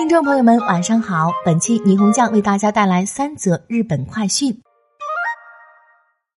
听众朋友们，晚上好！本期霓虹酱为大家带来三则日本快讯：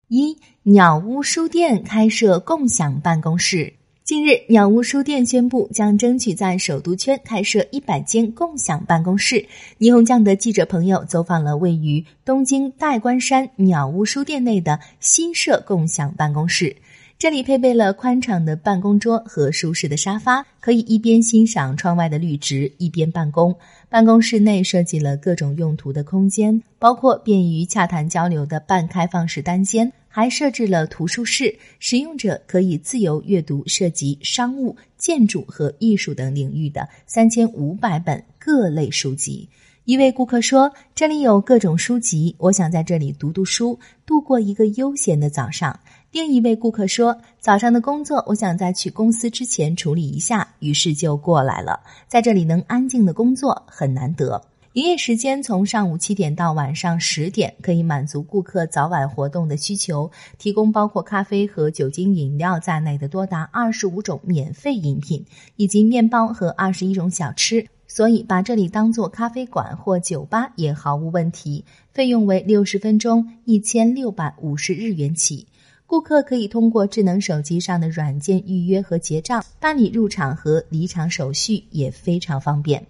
一、鸟屋书店开设共享办公室。近日，鸟屋书店宣布将争取在首都圈开设一百间共享办公室。霓虹酱的记者朋友走访了位于东京代官山鸟屋书店内的新设共享办公室。这里配备了宽敞的办公桌和舒适的沙发，可以一边欣赏窗外的绿植，一边办公。办公室内设计了各种用途的空间，包括便于洽谈交流的半开放式单间，还设置了图书室，使用者可以自由阅读涉及商务、建筑和艺术等领域的三千五百本各类书籍。一位顾客说：“这里有各种书籍，我想在这里读读书，度过一个悠闲的早上。”另一位顾客说：“早上的工作，我想在去公司之前处理一下，于是就过来了。在这里能安静的工作很难得。营业时间从上午七点到晚上十点，可以满足顾客早晚活动的需求，提供包括咖啡和酒精饮料在内的多达二十五种免费饮品，以及面包和二十一种小吃。所以把这里当做咖啡馆或酒吧也毫无问题。费用为六十分钟一千六百五十日元起。”顾客可以通过智能手机上的软件预约和结账，办理入场和离场手续也非常方便。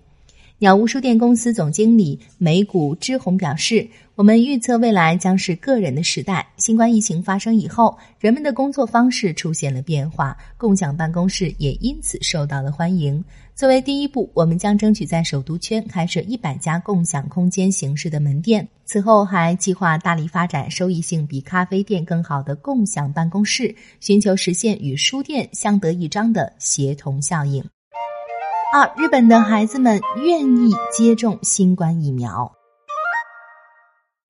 鸟屋书店公司总经理美谷之宏表示：“我们预测未来将是个人的时代。新冠疫情发生以后，人们的工作方式出现了变化，共享办公室也因此受到了欢迎。作为第一步，我们将争取在首都圈开设一百家共享空间形式的门店。此后，还计划大力发展收益性比咖啡店更好的共享办公室，寻求实现与书店相得益彰的协同效应。”二，日本的孩子们愿意接种新冠疫苗。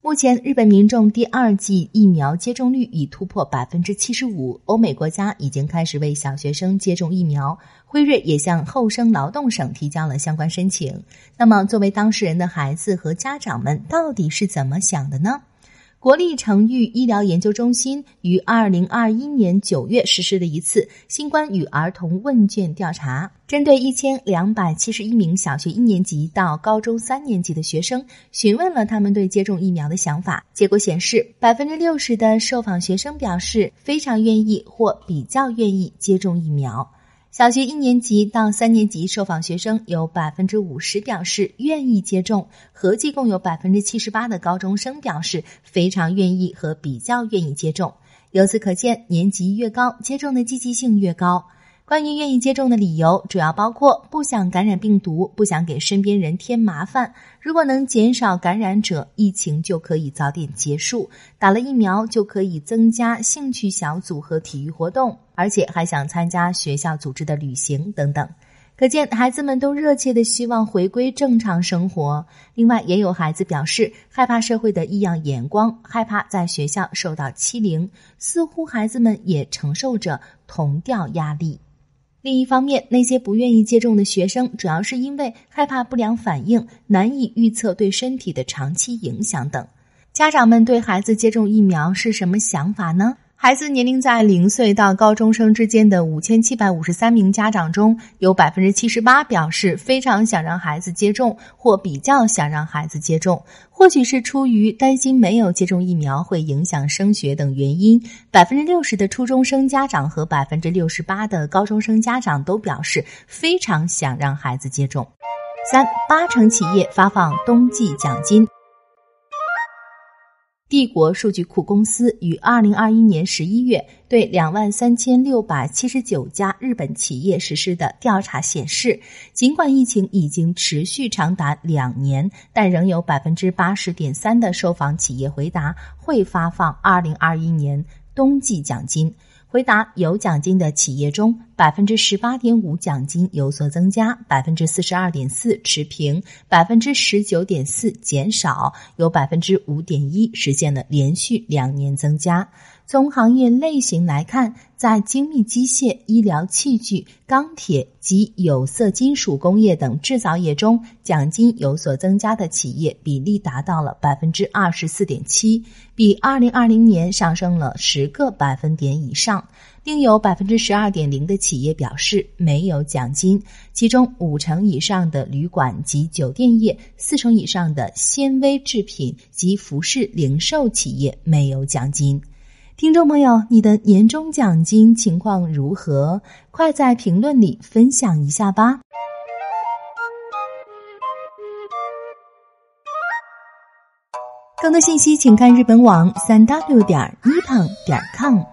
目前，日本民众第二剂疫苗接种率已突破百分之七十五。欧美国家已经开始为小学生接种疫苗，辉瑞也向厚生劳动省提交了相关申请。那么，作为当事人的孩子和家长们到底是怎么想的呢？国立成育医疗研究中心于二零二一年九月实施的一次新冠与儿童问卷调查，针对一千两百七十一名小学一年级到高中三年级的学生，询问了他们对接种疫苗的想法。结果显示，百分之六十的受访学生表示非常愿意或比较愿意接种疫苗。小学一年级到三年级受访学生有百分之五十表示愿意接种，合计共有百分之七十八的高中生表示非常愿意和比较愿意接种。由此可见，年级越高，接种的积极性越高。关于愿意接种的理由，主要包括不想感染病毒，不想给身边人添麻烦。如果能减少感染者，疫情就可以早点结束。打了疫苗就可以增加兴趣小组和体育活动，而且还想参加学校组织的旅行等等。可见，孩子们都热切的希望回归正常生活。另外，也有孩子表示害怕社会的异样眼光，害怕在学校受到欺凌。似乎孩子们也承受着同调压力。另一方面，那些不愿意接种的学生，主要是因为害怕不良反应、难以预测对身体的长期影响等。家长们对孩子接种疫苗是什么想法呢？孩子年龄在零岁到高中生之间的五千七百五十三名家长中，有百分之七十八表示非常想让孩子接种，或比较想让孩子接种。或许是出于担心没有接种疫苗会影响升学等原因，百分之六十的初中生家长和百分之六十八的高中生家长都表示非常想让孩子接种。三八成企业发放冬季奖金。帝国数据库公司于二零二一年十一月对两万三千六百七十九家日本企业实施的调查显示，尽管疫情已经持续长达两年，但仍有百分之八十点三的受访企业回答会发放二零二一年冬季奖金。回答有奖金的企业中，百分之十八点五奖金有所增加，百分之四十二点四持平，百分之十九点四减少，有百分之五点一实现了连续两年增加。从行业类型来看，在精密机械、医疗器具、钢铁及有色金属工业等制造业中，奖金有所增加的企业比例达到了百分之二十四点七，比二零二零年上升了十个百分点以上。另有百分之十二点零的企业表示没有奖金，其中五成以上的旅馆及酒店业，四成以上的纤维制品及服饰零售企业没有奖金。听众朋友，你的年终奖金情况如何？快在评论里分享一下吧！更多信息请看日本网三 w 点一胖点 com。